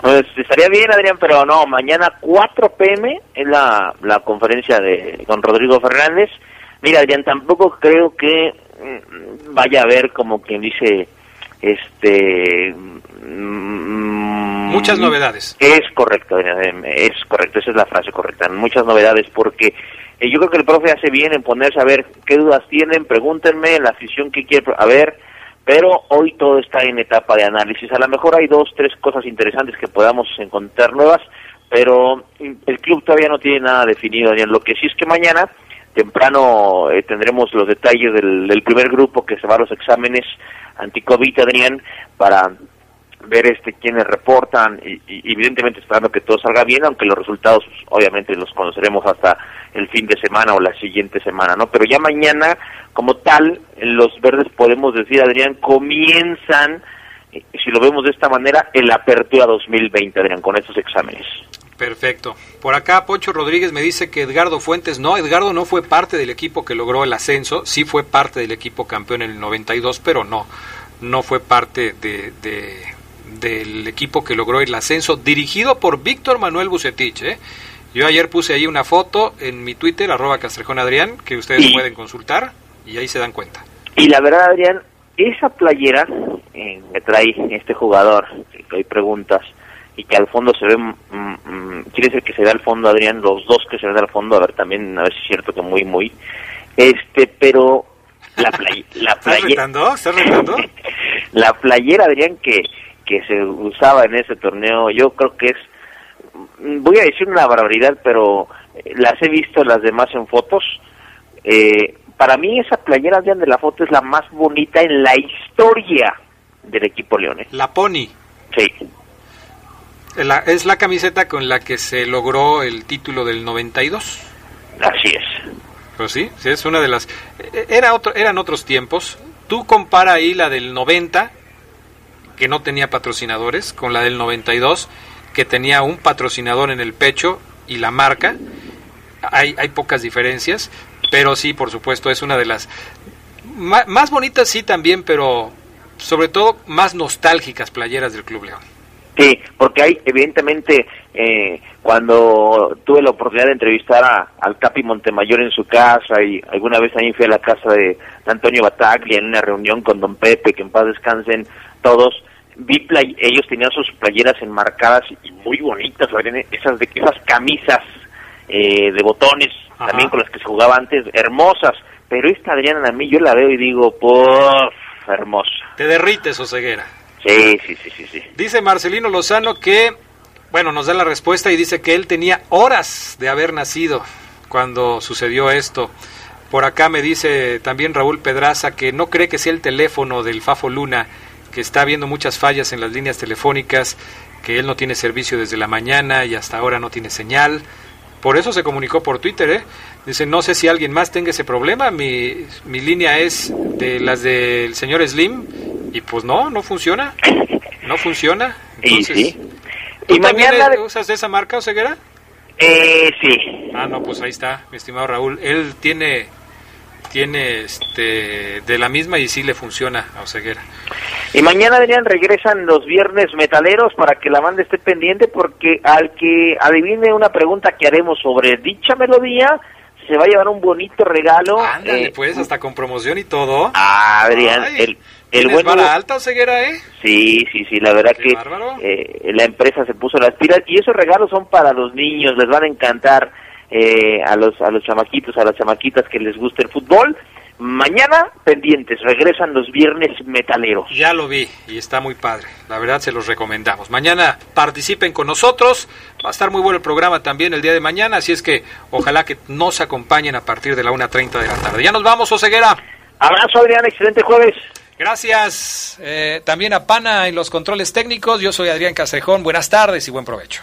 Pues estaría bien, Adrián, pero no, mañana 4 pm es la, la conferencia de con Rodrigo Fernández. Mira, Adrián, tampoco creo que mm, vaya a haber como quien dice, este... mm, Muchas novedades. Es correcto, eh, es correcto, esa es la frase correcta. Muchas novedades porque eh, yo creo que el profe hace bien en ponerse a ver qué dudas tienen, pregúntenme, la afición que quiere, a ver, pero hoy todo está en etapa de análisis. A lo mejor hay dos, tres cosas interesantes que podamos encontrar nuevas, pero el club todavía no tiene nada definido. Adrián. Lo que sí es que mañana, temprano, eh, tendremos los detalles del, del primer grupo que se va a los exámenes anti-COVID, Adrián, para ver este quiénes reportan y, y evidentemente esperando que todo salga bien, aunque los resultados pues, obviamente los conoceremos hasta el fin de semana o la siguiente semana, ¿no? Pero ya mañana, como tal, los verdes podemos decir, Adrián, comienzan, eh, si lo vemos de esta manera, el apertura 2020, Adrián, con estos exámenes. Perfecto. Por acá Pocho Rodríguez me dice que Edgardo Fuentes no, Edgardo no fue parte del equipo que logró el ascenso, sí fue parte del equipo campeón en el 92, pero no, no fue parte de, de del equipo que logró el ascenso, dirigido por Víctor Manuel Bucetich. ¿eh? Yo ayer puse ahí una foto en mi Twitter, arroba Castrejón Adrián, que ustedes Y- pueden consultar y ahí se dan cuenta. Y la verdad, Adrián, esa playera eh, que trae este jugador, que hay preguntas, y que al fondo se ve, mm, mm, quiere decir que se ve al fondo, Adrián, los dos que se ven al fondo, a ver también, a ver si es cierto que muy, muy, este, pero la, play- la ¿Estás playera, retando? ¿Estás retando? la playera, Adrián, que, que se usaba en ese torneo, yo creo que es, voy a decir una barbaridad, pero eh, las he visto las demás en fotos. Eh, para mí esa playera, de la foto es la más bonita en la historia del equipo Leones. La Pony. Sí, La- es la camiseta con la que se logró el título del 92. así es. Pues sí, sí, es una de las... eh, Era otro, eran otros tiempos. Tú compara ahí la del 90, que no tenía patrocinadores, con la del 92, que tenía un patrocinador en el pecho y la marca. Hay, hay pocas diferencias, pero sí, por supuesto, es una de las... más bonitas sí también, pero sobre todo más nostálgicas playeras del Club León. Sí, porque hay, evidentemente, eh, cuando tuve la oportunidad de entrevistar a, al Capi Montemayor en su casa y alguna vez también fui a la casa de, de Antonio Bataglia en una reunión con Don Pepe, que en paz descansen todos, vi play- ellos tenían sus playeras enmarcadas y muy bonitas, esas de esas camisas eh, de botones, Ajá. también con las que se jugaba antes, hermosas, pero esta Adriana a mí yo la veo y digo, ¡puf! hermosa. Te derrites, Oseguera. Sí, sí, sí, sí, sí. Dice Marcelino Lozano que, bueno, nos da la respuesta y dice que él tenía horas de haber nacido cuando sucedió esto. Por acá me dice también Raúl Pedraza que no cree que sea el teléfono del Fafo Luna, que está habiendo muchas fallas en las líneas telefónicas, que él no tiene servicio desde la mañana y hasta ahora no tiene señal. Por eso se comunicó por Twitter, ¿eh? Dice, no sé si alguien más tenga ese problema, mi, mi línea es de las del señor Slim y pues no, no funciona, no funciona. Y Entonces, sí. ¿Tú Y también mañana... usas de esa marca, Oseguera? Eh, sí. Ah, no, pues ahí está, mi estimado Raúl. Él tiene, tiene este, de la misma y sí le funciona a Oseguera. Y mañana, Adrián, regresan los viernes metaleros para que la banda esté pendiente porque al que adivine una pregunta que haremos sobre dicha melodía, se va a llevar un bonito regalo. Ándale, eh, pues, hasta con promoción y todo. Ah, Adrián, Ay, el, el ¿tienes buen Hugo- alta, Oseguera, eh? Sí, sí, sí, la verdad Qué que eh, la empresa se puso las pilas y esos regalos son para los niños, les van a encantar eh, a los a los chamaquitos, a las chamaquitas que les guste el fútbol. Mañana pendientes, regresan los viernes metaleros. Ya lo vi y está muy padre. La verdad se los recomendamos. Mañana participen con nosotros. Va a estar muy bueno el programa también el día de mañana. Así es que ojalá que nos acompañen a partir de la 1.30 de la tarde. Ya nos vamos, Oseguera. Abrazo, Adrián, excelente jueves. Gracias eh, también a Pana en los controles técnicos. Yo soy Adrián Castrejón. Buenas tardes y buen provecho.